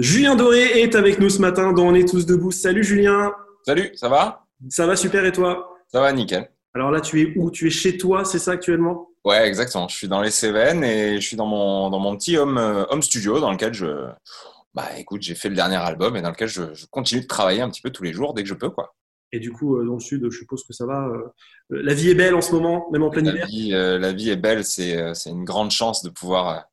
Julien Doré est avec nous ce matin dans On est tous debout. Salut Julien. Salut, ça va? Ça va super et toi? Ça va nickel. Alors là, tu es où? Tu es chez toi, c'est ça actuellement? Ouais, exactement. Je suis dans les Cévennes et je suis dans mon, dans mon petit home, euh, home studio dans lequel je. Bah écoute, j'ai fait le dernier album et dans lequel je, je, continue de travailler un petit peu tous les jours dès que je peux, quoi. Et du coup, euh, dans le sud, je suppose que ça va. Euh, la vie est belle en ce moment, même en plein la hiver? vie, la vie est belle, c'est une grande chance de pouvoir,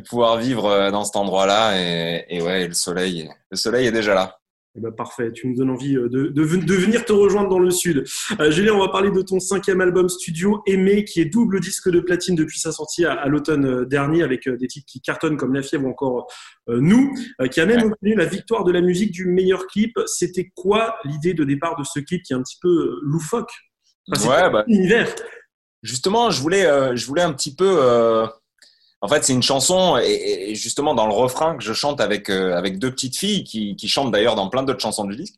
de pouvoir vivre dans cet endroit-là et, et ouais, le soleil, le soleil est déjà là. Eh ben, parfait, tu me donnes envie de, de, de, venir te rejoindre dans le sud. Euh, Julien, on va parler de ton cinquième album studio, Aimé, qui est double disque de platine depuis sa sortie à, à l'automne dernier, avec des titres qui cartonnent comme La Fièvre ou encore euh, Nous, euh, qui a même obtenu la victoire de la musique du meilleur clip. C'était quoi l'idée de départ de ce clip qui est un petit peu loufoque? Enfin, Ouais, bah, univers. Justement, je voulais, je voulais un petit peu en fait, c'est une chanson et, justement dans le refrain que je chante avec euh, avec deux petites filles qui, qui chantent d'ailleurs dans plein d'autres chansons du disque.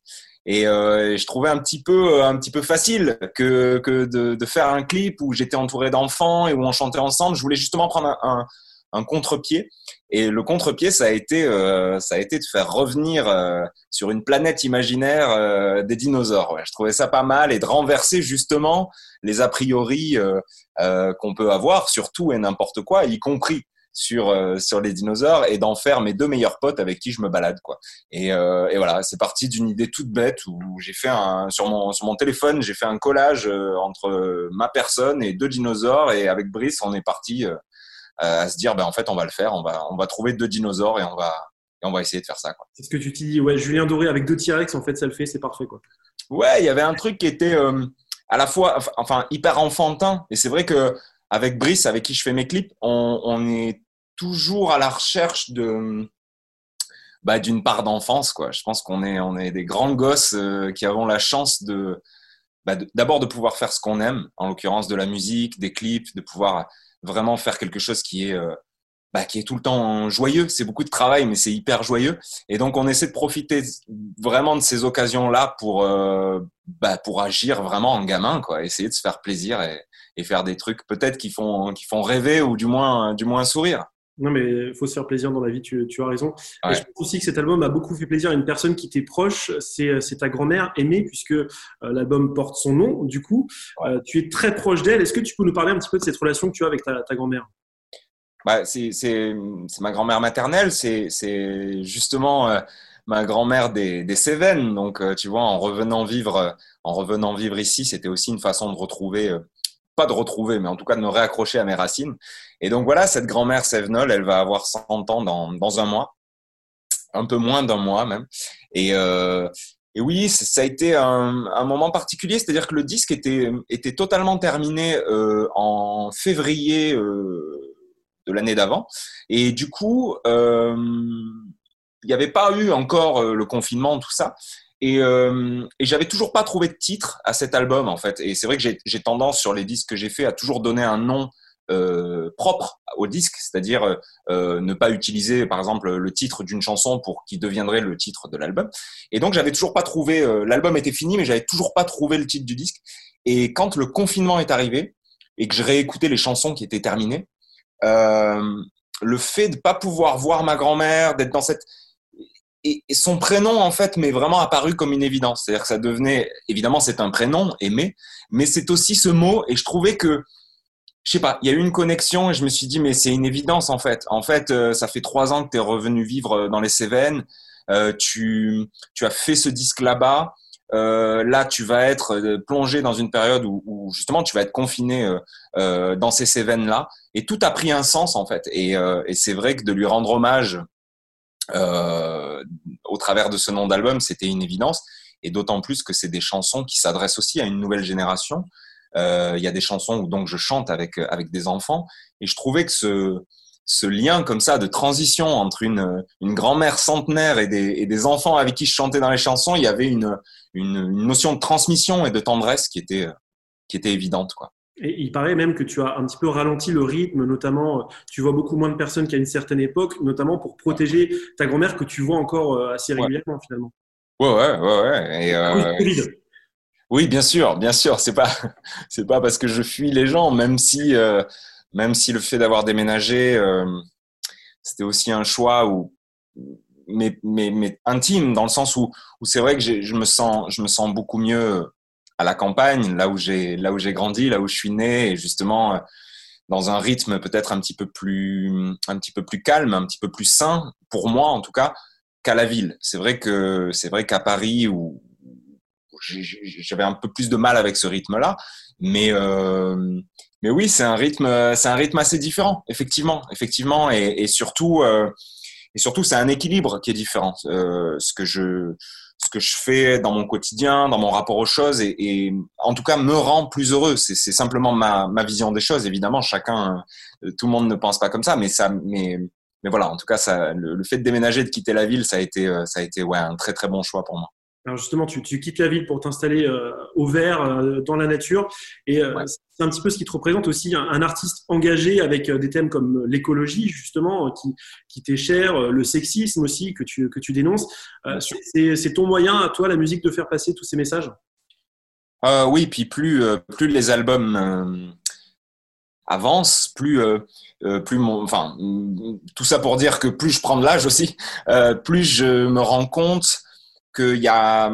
Et euh, je trouvais un petit peu un petit peu facile que que de, de faire un clip où j'étais entouré d'enfants et où on chantait ensemble. Je voulais justement prendre un, un, un contre-pied. Et le contre-pied, ça a été euh, ça a été de faire revenir euh, sur une planète imaginaire euh, des dinosaures. Ouais. Je trouvais ça pas mal et de renverser justement les a priori euh, qu'on peut avoir sur tout et n'importe quoi, y compris sur euh, sur les dinosaures et d'en faire mes deux meilleurs potes avec qui je me balade quoi. Et, euh, et voilà, c'est parti d'une idée toute bête où j'ai fait un sur mon sur mon téléphone, j'ai fait un collage entre ma personne et deux dinosaures et avec Brice, on est parti à se dire ben en fait on va le faire, on va on va trouver deux dinosaures et on va et on va essayer de faire ça. C'est ce que tu t'es dit ouais, Julien Doré avec deux T-Rex en fait ça le fait, c'est parfait quoi. Ouais, il y avait un truc qui était à la fois, enfin, hyper enfantin. Et c'est vrai que avec Brice, avec qui je fais mes clips, on, on est toujours à la recherche de bah, d'une part d'enfance, quoi. Je pense qu'on est on est des grands gosses euh, qui avons la chance de bah, d'abord de pouvoir faire ce qu'on aime, en l'occurrence de la musique, des clips, de pouvoir vraiment faire quelque chose qui est euh, bah, qui est tout le temps joyeux. C'est beaucoup de travail, mais c'est hyper joyeux. Et donc, on essaie de profiter vraiment de ces occasions-là pour, euh, bah, pour agir vraiment en gamin, quoi. Essayer de se faire plaisir et, et faire des trucs peut-être qui font, qui font rêver ou du moins, du moins sourire. Non, mais il faut se faire plaisir dans la vie, tu, tu as raison. Et je pense aussi que cet album a beaucoup fait plaisir à une personne qui t'est proche, c'est ta grand-mère Aimée, puisque euh, l'album porte son nom. Du coup, euh, tu es très proche d'elle. Est-ce que tu peux nous parler un petit peu de cette relation que tu as avec ta, ta grand-mère? Bah, c'est ma grand-mère maternelle, c'est justement euh, ma grand-mère des, des, Cévennes. Donc, euh, tu vois, en revenant vivre, euh, en revenant vivre ici, c'était aussi une façon de retrouver, de retrouver, mais en tout cas de me réaccrocher à mes racines. Et donc voilà, cette grand-mère Sévenol, elle va avoir 100 ans dans, dans un mois, un peu moins d'un mois même. Et, et oui, ça a été un, moment particulier, c'est-à-dire que le disque était, était totalement terminé en février de l'année d'avant. Et du coup, euh, il n'y avait pas eu encore euh, le confinement, tout ça. Et, euh, et j'avais toujours pas trouvé de titre à cet album, en fait. Et c'est vrai que j'ai tendance, sur les disques que j'ai fait, à toujours donner un nom euh, propre au disque, c'est-à-dire euh, ne pas utiliser par exemple le titre d'une chanson pour qui deviendrait le titre de l'album. Et donc j'avais toujours pas trouvé, euh, l'album était fini, mais j'avais toujours pas trouvé le titre du disque. Et quand le confinement est arrivé et que je réécoutais les chansons qui étaient terminées, euh, le fait de pas pouvoir voir ma grand-mère, d'être dans cette et, son prénom en fait m'est vraiment apparu comme une évidence. C'est-à-dire que ça devenait évidemment c'est un prénom aimé, mais c'est aussi ce mot et je trouvais que je sais pas, il y a eu une connexion et je me suis dit mais c'est une évidence en fait. En fait, euh, ça fait trois ans que tu es revenu vivre dans les Cévennes, euh, tu tu as fait ce disque là-bas. Euh, là, tu vas être euh, plongé dans une période où, justement tu vas être confiné euh, euh dans ces Cévennes-là. Et tout a pris un sens en fait. Euh, et c'est vrai que de lui rendre hommage au travers de ce nom d'album, c'était une évidence. Et d'autant plus que c'est des chansons qui s'adressent aussi à une nouvelle génération. Il y a des chansons où donc je chante avec avec des enfants. Et je trouvais que ce ce lien comme ça de transition entre une, une grand-mère centenaire et des, et des, enfants avec qui je chantais dans les chansons, il y avait une, une, une, notion de transmission et de tendresse qui était, qui était évidente. Quoi. Et il paraît même que tu as un petit peu ralenti le rythme, notamment, tu vois beaucoup moins de personnes qu'à une certaine époque, notamment pour protéger ta grand-mère que tu vois encore euh, assez régulièrement ouais. finalement. Ouais, ouais, ouais. ouais. Et, euh, oui, oui, bien sûr, bien sûr. C'est pas, c'est pas parce que je fuis les gens, même si euh, même si le fait d'avoir déménagé, euh, c'était aussi un choix où mais, mais, mais, intime dans le sens où, où c'est vrai que je me sens, je me sens beaucoup mieux à la campagne, là où j'ai, là où j'ai grandi, là où je suis né, et justement dans un rythme peut-être un petit peu plus, un petit peu plus calme, un petit peu plus sain pour moi en tout cas qu'à la ville. C'est vrai que c'est vrai qu'à Paris j'avais un peu plus de mal avec ce rythme-là, mais euh, mais oui, c'est un rythme, c'est un rythme assez différent, effectivement, effectivement, et, surtout, euh, et surtout, c'est un équilibre qui est différent. Euh, ce que je, ce que je fais dans mon quotidien, dans mon rapport aux choses, et, et en tout cas me rend plus heureux. C'est simplement ma, ma vision des choses. Évidemment, chacun, euh, tout le monde ne pense pas comme ça, mais ça, mais mais voilà, en tout cas, ça, le, le fait de déménager, de quitter la ville, ça a été, euh, ça a été ouais, un très très bon choix pour moi. Alors justement, tu, tu, quittes la ville pour t'installer euh, au vert, euh, dans la nature. Et euh, c'est un petit peu ce qui te représente aussi, un, artiste engagé avec des thèmes comme l'écologie, justement, qui, qui t'est cher, le sexisme aussi, que tu, que tu dénonces. c'est ton moyen, à toi, la musique, de faire passer tous ces messages? Oui, puis plus, plus les albums avancent, plus... plus mon, enfin, tout ça pour dire que plus je prends de l'âge aussi, plus je me rends compte qu'il y a,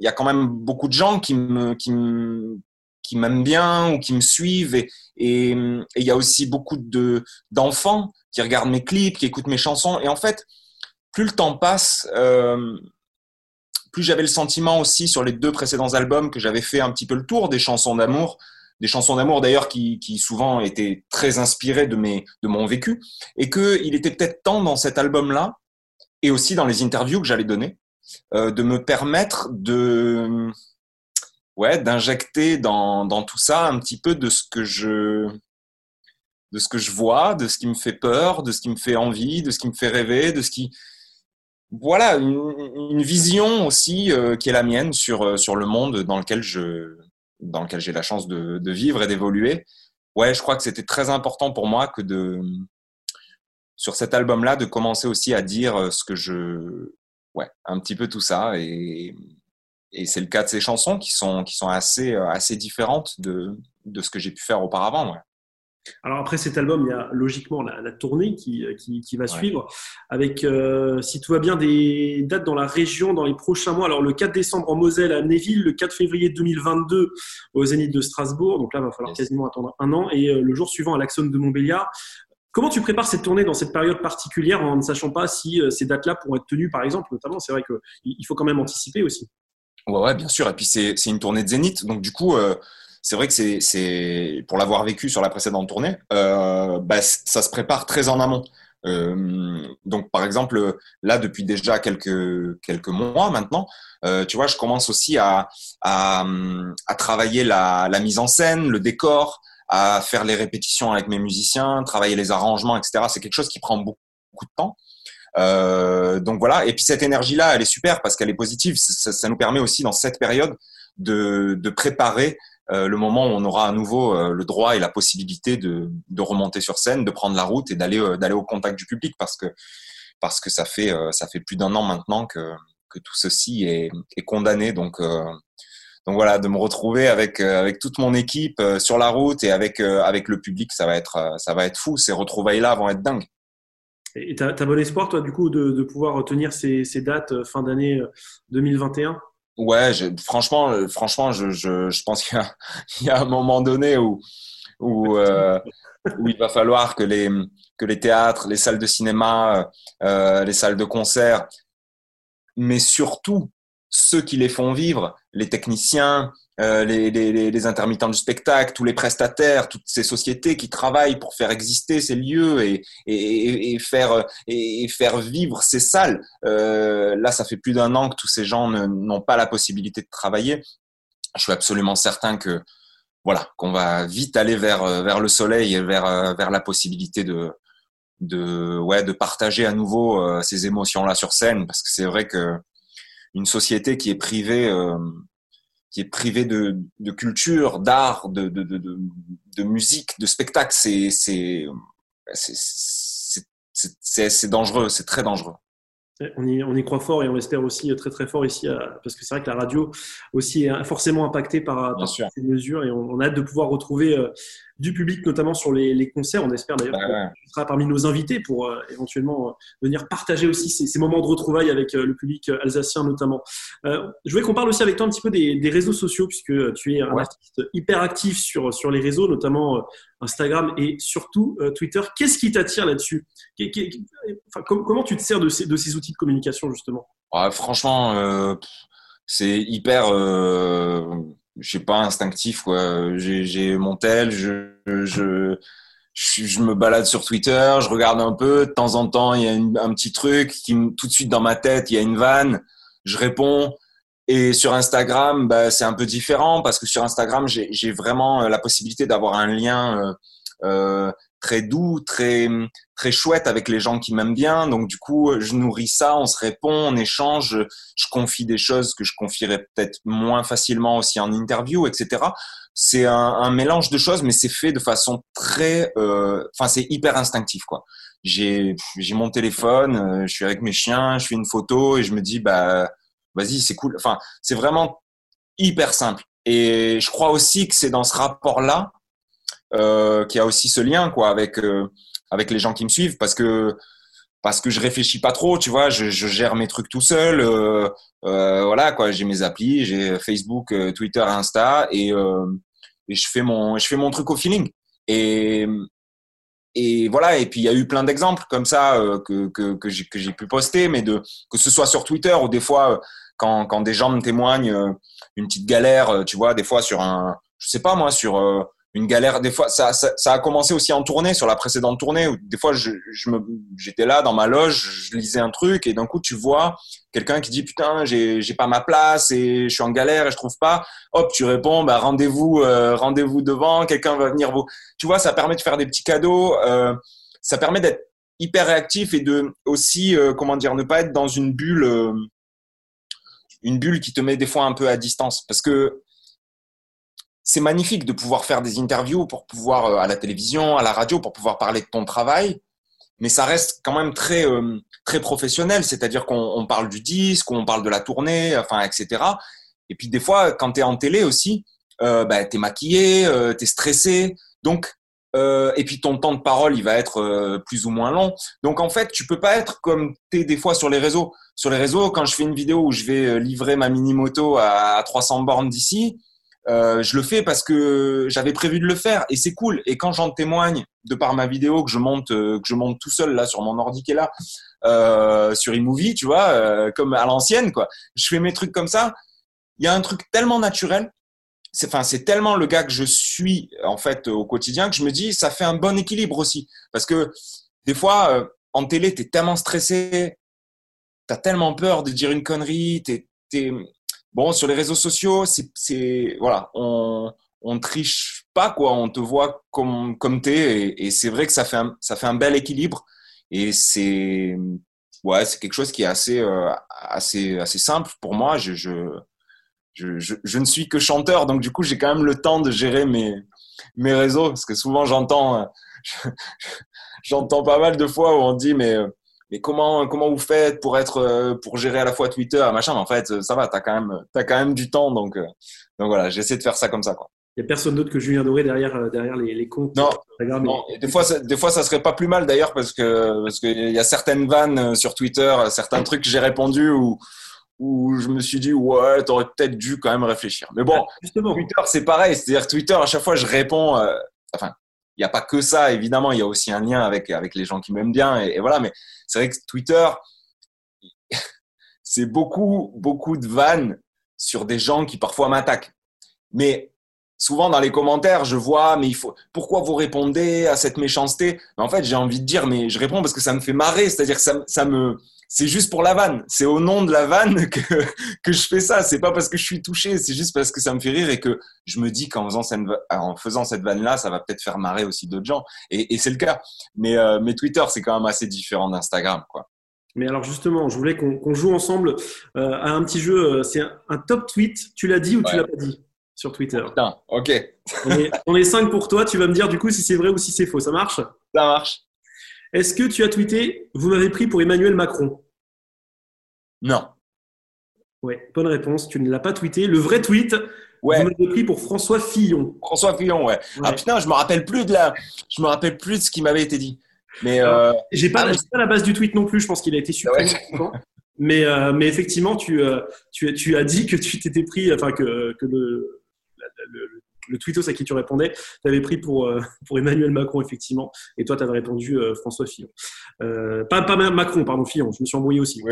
y a quand même beaucoup de gens qui me, qui m'aiment bien ou qui me suivent et, il y a aussi beaucoup de d'enfants qui regardent mes clips, qui écoutent mes chansons et en fait plus le temps passe, euh, plus j'avais le sentiment aussi sur les deux précédents albums que j'avais fait un petit peu le tour des chansons d'amour, des chansons d'amour d'ailleurs qui, qui, souvent étaient très inspirées de mes de mon vécu et que il était peut-être temps dans cet album là et aussi dans les interviews que j'allais donner euh, de me permettre de ouais d'injecter dans, dans tout ça un petit peu de ce que je de ce que je vois, de ce qui me fait peur, de ce qui me fait envie, de ce qui me fait rêver, de ce qui voilà une, vision aussi euh, qui est la mienne sur euh, sur le monde dans lequel je dans lequel j'ai la chance de, de vivre et d'évoluer. Ouais, je crois que c'était très important pour moi que de sur cet album-là de commencer aussi à dire ce que je ouais, un petit peu tout ça. Et, et c'est le cas de ces chansons qui sont, qui sont assez, euh, assez différentes de, de ce que j'ai pu faire auparavant. Ouais. Alors après cet album, il y a logiquement la, la tournée qui, qui, qui va suivre, avec, euh, si tout va bien, des dates dans la région dans les prochains mois. Alors le 4 décembre en Moselle à Neville, le 4 février 2022 au Zénith de Strasbourg, donc là il va falloir quasiment attendre un an, et euh, le jour suivant à l'Axon de Montbéliard. Comment tu prépares cette tournée dans cette période particulière en ne sachant pas si euh, ces dates-là pourront être tenues, par exemple, notamment C'est vrai qu'il faut quand même anticiper aussi. Ouais, ouais bien sûr. Et puis, c'est une tournée de Zénith. Donc, du coup, euh, c'est vrai que c'est pour l'avoir vécu sur la précédente tournée, euh, bah, ça se prépare très en amont. donc, par exemple, là, depuis déjà quelques, quelques mois maintenant, tu vois, je commence aussi à, à, travailler la, mise en scène, le décor, à faire les répétitions avec mes musiciens, travailler les arrangements, etc. C'est quelque chose qui prend beaucoup, de temps. Euh, donc voilà. Et puis cette énergie-là, elle est super parce qu'elle est positive. Ça, nous permet aussi dans cette période de, de préparer euh, le moment où on aura à nouveau euh, le droit et la possibilité de, de, remonter sur scène, de prendre la route et d'aller euh, d'aller au contact du public parce que parce que ça fait ça fait plus d'un an maintenant que que tout ceci est, est condamné. Donc donc voilà, de me retrouver avec euh, avec toute mon équipe euh, sur la route et avec euh, avec le public, ça va être ça va être fou. Ces retrouvailles là vont être dingues. Et tu as, bon espoir, toi, du coup, de, de pouvoir tenir ces, ces dates fin d'année 2021 Ouais, franchement, franchement, je, je, je pense qu'il y, y, a un moment donné où où, euh, où il va falloir que les que les théâtres, les salles de cinéma, euh, les salles de concert, mais surtout ceux qui les font vivre, les techniciens, euh, les, les, les, intermittents du spectacle, tous les prestataires, toutes ces sociétés qui travaillent pour faire exister ces lieux et, et, et faire, et, faire vivre ces salles. Euh, là, ça fait plus d'un an que tous ces gens n'ont pas la possibilité de travailler. Je suis absolument certain que voilà qu'on va vite aller vers vers le soleil et vers vers la possibilité de de ouais de partager à nouveau euh, ces émotions là sur scène parce que c'est vrai que une société qui est privée, euh, qui est privée de, de culture, d'art, de, de, de, de, musique, de spectacle. C'est c'est c'est dangereux, c'est très dangereux. On y, on y, croit fort et on l'espère aussi très très fort ici, parce que c'est vrai que la radio aussi est forcément impactée par, par ces mesures et on, a hâte de pouvoir retrouver euh, du public, notamment sur les, concerts. On espère d'ailleurs que tu seras parmi nos invités pour euh, éventuellement venir partager aussi ces, moments de retrouvailles avec le public alsacien notamment. je voulais qu'on parle aussi avec toi un petit peu des, réseaux sociaux, puisque tu es un artiste hyper actif sur, sur les réseaux, notamment Instagram et surtout Twitter. Qu'est-ce qui t'attire là-dessus? Comment tu te sers de ces, de ces outils de communication justement? Franchement, c'est hyper je sais pas, instinctif, quoi. J'ai mon tel, je, je, je, me balade sur Twitter, je regarde un peu, de temps en temps, il y a un petit truc qui, tout de suite dans ma tête, il y a une vanne, je réponds. Et sur Instagram, bah, c'est un peu différent parce que sur Instagram, j'ai vraiment euh, la possibilité d'avoir un lien euh, euh très doux, très très chouette avec les gens qui m'aiment bien. Donc du coup, je nourris ça, on se répond, on échange, je confie des choses que je confierais peut-être moins facilement aussi en interview, etc. C'est un, un, mélange de choses, mais c'est fait de façon très, euh, enfin c'est hyper instinctif quoi. J'ai j'ai mon téléphone, euh, je suis avec mes chiens, je fais une photo et je me dis bah vas-y c'est cool. Enfin c'est vraiment hyper simple. Et je crois aussi que c'est dans ce rapport là euh, qui a aussi ce lien quoi avec euh, avec les gens qui me suivent parce que parce que je réfléchis pas trop, tu vois, je, gère mes trucs tout seul. Euh, euh voilà quoi, j'ai mes applis, j'ai Facebook, Twitter, Insta et, et je fais mon je fais mon truc au feeling. Et et voilà, et puis il y a eu plein d'exemples comme ça que, que, que j'ai pu poster, mais de, que ce soit sur Twitter ou des fois quand, quand des gens me témoignent une petite galère, tu vois, des fois sur un, je sais pas moi, sur une galère. Des fois, ça, ça, ça, a commencé aussi en tournée, sur la précédente tournée, où des fois, je, je j'étais là dans ma loge, je lisais un truc, et d'un coup, tu vois quelqu'un qui dit putain, j'ai, j'ai pas ma place et je suis en galère et je trouve pas. Hop, tu réponds, bah rendez-vous, euh, rendez-vous devant, quelqu'un va venir vous. Tu vois, ça permet de faire des petits cadeaux. Euh, ça permet d'être hyper réactif et de aussi, euh, comment dire, ne pas être dans une bulle, euh, une bulle qui te met des fois un peu à distance, parce que c'est magnifique de pouvoir faire des interviews pour pouvoir euh, à la télévision, à la radio, pour pouvoir parler de ton travail, mais ça reste quand même très euh, très professionnel, c'est-à-dire qu'on parle du disque, on parle de la tournée, enfin etc. Et puis des fois, quand tu es en télé aussi, euh, bah, tu maquillé, euh, tu es stressé, donc euh, et puis ton temps de parole, il va être plus ou moins long. Donc en fait, tu peux pas être comme tu es des fois sur les réseaux. Sur les réseaux, quand je fais une vidéo où je vais livrer ma mini moto à 300 bornes d'ici, euh, je le fais parce que j'avais prévu de le faire et c'est cool. Et quand j'en témoigne de par ma vidéo que je monte, euh, que je monte tout seul là sur mon ordi qui est là, euh, sur eMovie, tu vois, comme à l'ancienne quoi. Je fais mes trucs comme ça. Il y a un truc tellement naturel. C'est, enfin, c'est tellement le gars que je suis en fait au quotidien que je me dis ça fait un bon équilibre aussi parce que des fois en télé t'es tellement stressé, t'as tellement peur de dire une connerie, t'es Bon, sur les réseaux sociaux, c'est voilà, on on triche pas quoi, on te voit comme comme t'es et, et c'est vrai que ça fait un, ça fait un bel équilibre et c'est ouais, c'est quelque chose qui est assez euh, assez assez simple pour moi. Je je, je je, ne suis que chanteur, donc du coup j'ai quand même le temps de gérer mes mes réseaux parce que souvent j'entends j'entends pas mal de fois où on dit mais mais comment comment vous faites pour être euh, pour gérer à la fois Twitter machin? Mais en fait ça va t'as quand même as quand même du temps donc euh, donc voilà j'essaie de faire ça comme ça quoi il n'y a personne d'autre que Julien Doré derrière, euh, derrière les, les comptes. Non, non. des fois, ça, des fois, ça serait pas plus mal d'ailleurs parce que parce qu'il y a certaines vannes sur Twitter, certains trucs que j'ai répondu où où je me suis dit ouais, t'aurais peut-être dû quand même réfléchir. Mais bon, Justement. Twitter c'est pareil, c'est-à-dire Twitter à chaque fois je réponds, enfin il n'y a pas que ça, évidemment, il y a aussi un lien avec, avec les gens qui m'aiment bien. Et, voilà, mais c'est vrai que Twitter, c'est beaucoup, beaucoup de vannes sur des gens qui parfois m'attaquent. Mais souvent dans les commentaires, je vois, mais il faut, pourquoi vous répondez à cette méchanceté? En fait, j'ai envie de dire, mais je réponds parce que ça me fait marrer, c'est-à-dire que ça, ça me, c'est juste pour la vanne. C'est au nom de la vanne que, que je fais ça. C'est pas parce que je suis touché, c'est juste parce que ça me fait rire et que je me dis qu'en faisant cette, en faisant cette vanne-là, ça va peut-être faire marrer aussi d'autres gens. Et, et c'est le cas. Mais, euh, mais Twitter, c'est quand même assez différent d'Instagram, quoi. Mais alors justement, je voulais qu'on joue ensemble euh, à un petit jeu. Euh, c'est un, top tweet. Tu l'as dit ou tu l'as pas dit? Sur Twitter Putain, ok. on, est, on est cinq pour toi. Tu vas me dire du coup si c'est vrai ou si c'est faux. Ça marche Ça marche. Est-ce que tu as tweeté Vous m'avez pris pour Emmanuel Macron Non. Oui, bonne réponse. Tu ne l'as pas tweeté. Le vrai tweet, Ouais. Vous m'avez pris pour François Fillon. François Fillon, ouais. Ah putain, je me rappelle plus de la, je me rappelle plus de ce qui m'avait été dit. Mais euh... j'ai pas, ah, pas, la base du tweet non plus. Je pense qu'il a été supprimé. mais, euh, mais effectivement, tu, euh, tu, tu, as dit que tu t'étais pris, enfin que, que le, le, le tweetos à qui tu répondais, tu avais pris pour, euh, pour Emmanuel Macron, effectivement, et toi, tu avais répondu euh, François Fillon. Euh, pas, pas Macron, pardon, Fillon, je me suis embrouillé aussi.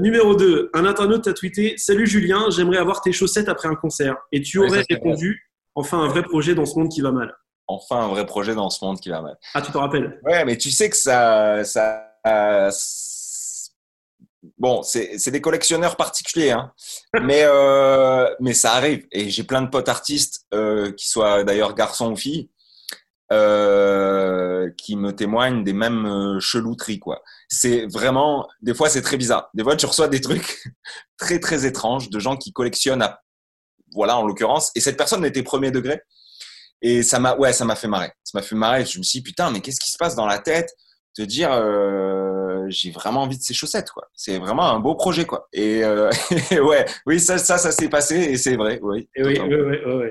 numéro 2, un internaute t'a tweeté Salut Julien, j'aimerais avoir tes chaussettes après un concert. Et tu aurais répondu Enfin, un vrai projet dans ce monde qui va mal. Enfin, un vrai projet dans ce monde qui va mal. Ah, tu te rappelles? Ouais, mais tu sais que ça, ça, Bon, c'est des collectionneurs particuliers, hein. mais, euh, mais ça arrive. Et j'ai plein de potes artistes, euh, qui soient d'ailleurs garçons ou filles, euh, qui me témoignent des mêmes chelouteries. quoi. C'est vraiment, des fois, c'est très bizarre. Des fois, tu reçois des trucs très, très étranges de gens qui collectionnent, à, voilà, en l'occurrence. Et cette personne était premier degré. Et ça m'a, ouais, ça m'a fait marrer. Ça m'a fait marrer. Je me suis dit, putain, mais qu'est-ce qui se passe dans la tête de dire, j'ai vraiment envie de ces chaussettes, quoi. C'est vraiment un beau projet, quoi. Et, euh, ouais, oui, ça, ça, ça s'est passé et c'est vrai, oui. oui, oui, oui,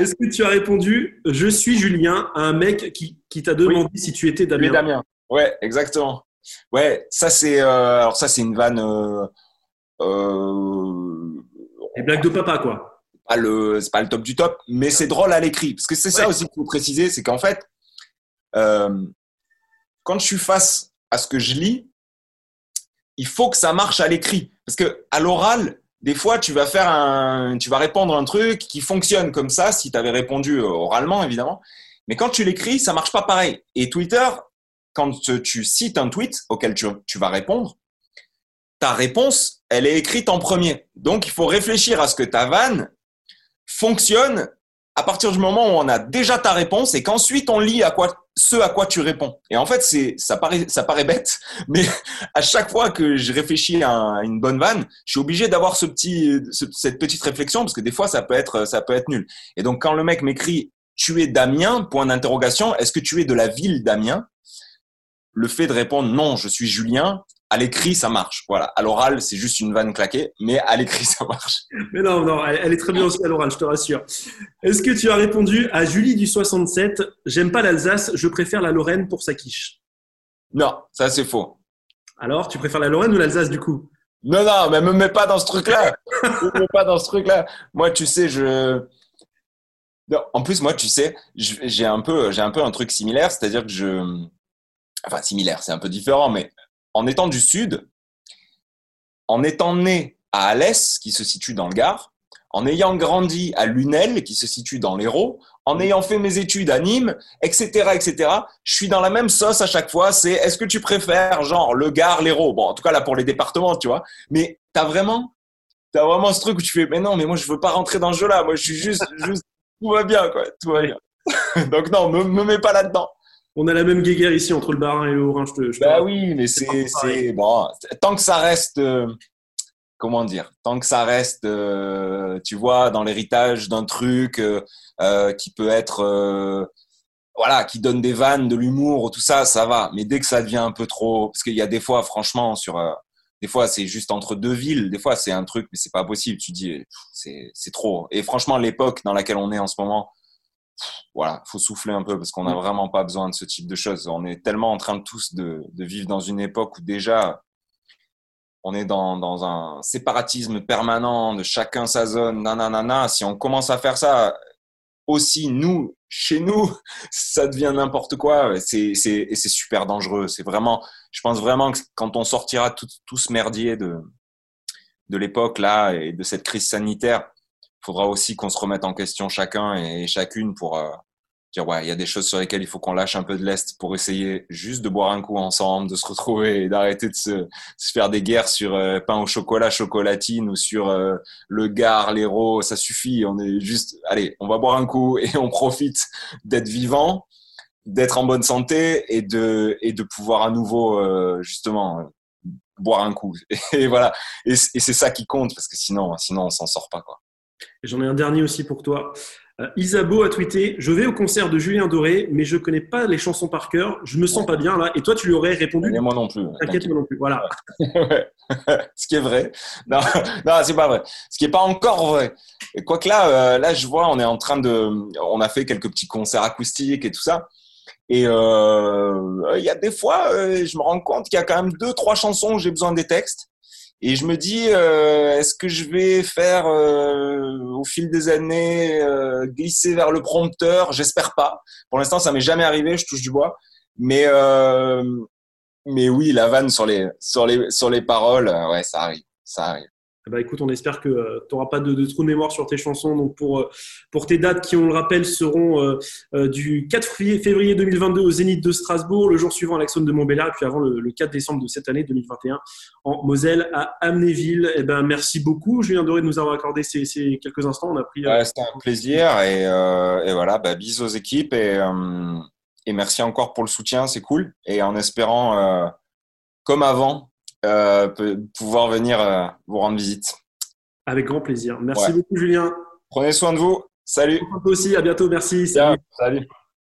Est-ce que tu as répondu Je suis Julien à un mec qui, qui t'a demandé si tu étais Damien? Damien. Ouais, exactement. Ouais, ça c'est euh, alors ça c'est une vanne. Euh, euh, Les blagues de papa, quoi. Pas le, c'est pas le top du top, mais c'est drôle à l'écrit parce que c'est ça aussi qu'il faut préciser, c'est qu'en fait, quand je suis face à ce que je lis, il faut que ça marche à l'écrit. Parce que à l'oral, des fois, tu vas faire un, tu vas répondre un truc qui fonctionne comme ça, si tu avais répondu euh, oralement, évidemment. Mais quand tu l'écris, ça marche pas pareil. Et Twitter, quand tu cites un tweet auquel tu, tu vas répondre, ta réponse, elle est écrite en premier. Donc, il faut réfléchir à ce que ta vanne fonctionne à partir du moment où on a déjà ta réponse et qu'ensuite on lit à quoi ce à quoi tu réponds. Et en fait, c'est ça paraît ça paraît bête, mais à chaque fois que je réfléchis à une bonne vanne, je suis obligé d'avoir ce petit cette petite réflexion parce que des fois ça peut être ça peut être nul. Et donc quand le mec m'écrit tu es Damien point d'interrogation, est-ce que tu es de la ville d'Amiens Le fait de répondre non, je suis Julien, à l'écrit, ça marche. Voilà. À l'oral, c'est juste une vanne claquée, mais à l'écrit, ça marche. Mais non, non, elle, est très bien aussi à l'oral, je te rassure. Est-ce que tu as répondu à Julie du 67 J'aime pas l'Alsace, je préfère la Lorraine pour sa quiche Non, ça c'est faux. Alors, tu préfères la Lorraine ou l'Alsace du coup? Non, non, mais me mets pas dans ce truc-là. me mets pas dans ce truc-là. Moi, tu sais, je. en plus, moi, tu sais, j'ai un peu, un peu un truc similaire, c'est-à-dire que je, enfin similaire, c'est un peu différent, mais en étant du Sud, en étant né à Alès, qui se situe dans le Gard, en ayant grandi à Lunel, qui se situe dans l'Hérault, en ayant fait mes études à Nîmes, etc., etc., je suis dans la même sauce à chaque fois. C'est est-ce que tu préfères genre le Gard, l'Hérault? Bon, en tout cas là pour les départements, tu vois. Mais t'as vraiment, as vraiment ce truc où tu fais, mais non, mais moi je veux pas rentrer dans ce jeu-là. Moi je suis juste, juste, tout va bien, quoi, tout va bien. Donc non, me, me mets pas là-dedans on a la même guéguerre ici entre le Barin et le Haut-Rhin. Je bah oui, mais c'est bon. Tant que ça reste, euh, comment dire, tant que ça reste, euh, tu vois, dans l'héritage d'un truc euh, qui peut être, voilà, qui donne des vannes, de l'humour, tout ça, ça va. Mais dès que ça devient un peu trop, parce qu'il y a des fois, franchement, sur des fois, c'est juste entre deux villes. Des fois, c'est un truc, mais c'est pas possible. Tu dis, c'est trop. Et franchement, l'époque dans laquelle on est en ce moment, voilà, faut souffler un peu parce qu'on n'a vraiment pas besoin de ce type de choses. On est tellement en train de tous de, vivre dans une époque où déjà on est dans, un séparatisme permanent de chacun sa zone, nanana. Si on commence à faire ça aussi, nous, chez nous, ça devient n'importe quoi. C'est, c'est, c'est super dangereux. C'est vraiment, je pense vraiment que quand on sortira tout, tout ce merdier de, de l'époque là et de cette crise sanitaire, faudra aussi qu'on se remette en question chacun et chacune pour euh, dire ouais, il y a des choses sur lesquelles il faut qu'on lâche un peu de l'est pour essayer juste de boire un coup ensemble, de se retrouver et d'arrêter de se, faire des guerres sur euh, pain au chocolat, chocolatine ou sur euh, le gare, l'héros. Ça suffit. On est juste, allez, on va boire un coup et on profite d'être vivant, d'être en bonne santé et de et de pouvoir à nouveau justement boire un coup. Et voilà. Et c'est ça qui compte parce que sinon, sinon on s'en sort pas quoi. J'en ai un dernier aussi pour toi. Euh, Isabeau a tweeté Je vais au concert de Julien Doré, mais je connais pas les chansons par cœur. Je me sens pas bien là. Et toi, tu lui aurais répondu Moi non plus. T'inquiète, moi non plus. Voilà. Ce qui est vrai. Non, non c'est pas vrai. Ce qui est pas encore vrai. Et quoi que là, là, je vois, on est en train de, on a fait quelques petits concerts acoustiques et tout ça. Et il y a des fois, je me rends compte qu'il y a quand même deux, trois chansons où j'ai besoin des textes. Et je me dis, euh, est-ce que je vais faire euh, au fil des années euh, glisser vers le prompteur? J'espère pas. Pour l'instant, ça m'est jamais arrivé. Je touche du bois. Mais mais oui, la vanne sur les sur les sur les paroles, ouais, ça arrive, ça arrive. Bah écoute, on espère que euh, tu n'auras pas de, de, trou de mémoire sur tes chansons. Donc pour, euh, pour tes dates qui, on le rappelle, seront euh, du 4 février 2022 au Zénith de Strasbourg, le jour suivant à l'Axone de Montbéliard, puis avant le, 4 décembre de cette année 2021 en Moselle à Amnéville. Eh ben, merci beaucoup, Julien Doré, de nous avoir accordé ces, quelques instants. On a pris. C'était un plaisir et, voilà, bah, bisous aux équipes et, merci encore pour le soutien, c'est cool. Et en espérant, comme avant, pouvoir venir euh, vous rendre visite. Avec grand plaisir. Merci beaucoup, Julien. Prenez soin de vous. Salut. Toi aussi. À bientôt. Merci. Salut. Salut.